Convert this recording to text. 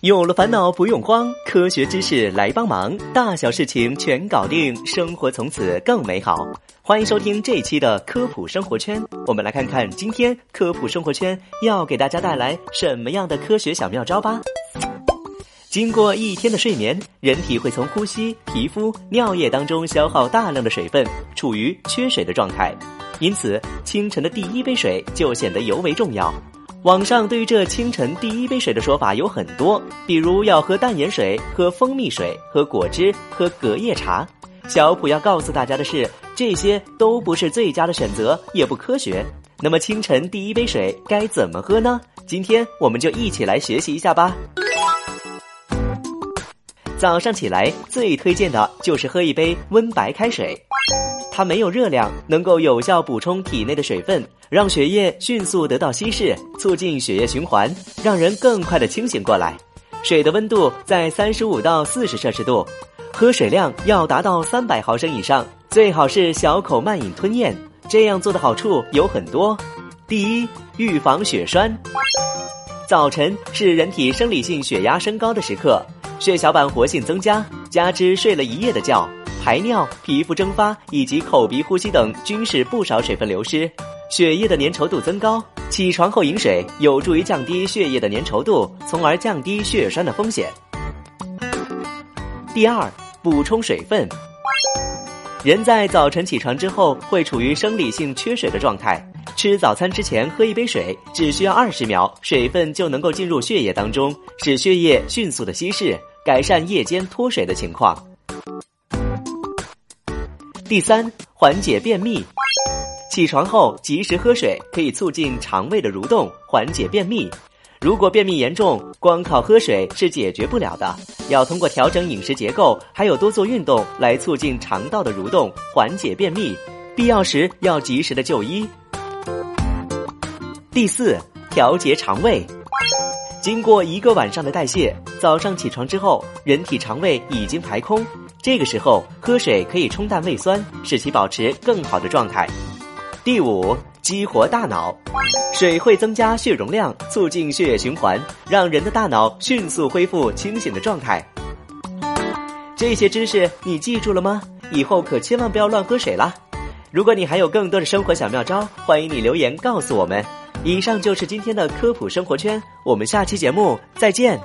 有了烦恼不用慌，科学知识来帮忙，大小事情全搞定，生活从此更美好。欢迎收听这一期的科普生活圈，我们来看看今天科普生活圈要给大家带来什么样的科学小妙招吧。经过一天的睡眠，人体会从呼吸、皮肤、尿液当中消耗大量的水分，处于缺水的状态，因此清晨的第一杯水就显得尤为重要。网上对于这清晨第一杯水的说法有很多，比如要喝淡盐水、喝蜂蜜水、喝果汁、喝隔夜茶。小普要告诉大家的是，这些都不是最佳的选择，也不科学。那么清晨第一杯水该怎么喝呢？今天我们就一起来学习一下吧。早上起来最推荐的就是喝一杯温白开水。它没有热量，能够有效补充体内的水分，让血液迅速得到稀释，促进血液循环，让人更快的清醒过来。水的温度在三十五到四十摄氏度，喝水量要达到三百毫升以上，最好是小口慢饮吞咽。这样做的好处有很多：第一，预防血栓。早晨是人体生理性血压升高的时刻，血小板活性增加，加之睡了一夜的觉。排尿、皮肤蒸发以及口鼻呼吸等均使不少水分流失，血液的粘稠度增高。起床后饮水有助于降低血液的粘稠度，从而降低血栓的风险。第二，补充水分。人在早晨起床之后会处于生理性缺水的状态，吃早餐之前喝一杯水，只需要二十秒，水分就能够进入血液当中，使血液迅速的稀释，改善夜间脱水的情况。第三，缓解便秘。起床后及时喝水，可以促进肠胃的蠕动，缓解便秘。如果便秘严重，光靠喝水是解决不了的，要通过调整饮食结构，还有多做运动来促进肠道的蠕动，缓解便秘。必要时要及时的就医。第四，调节肠胃。经过一个晚上的代谢，早上起床之后，人体肠胃已经排空。这个时候喝水可以冲淡胃酸，使其保持更好的状态。第五，激活大脑，水会增加血容量，促进血液循环，让人的大脑迅速恢复清醒的状态。这些知识你记住了吗？以后可千万不要乱喝水啦！如果你还有更多的生活小妙招，欢迎你留言告诉我们。以上就是今天的科普生活圈，我们下期节目再见。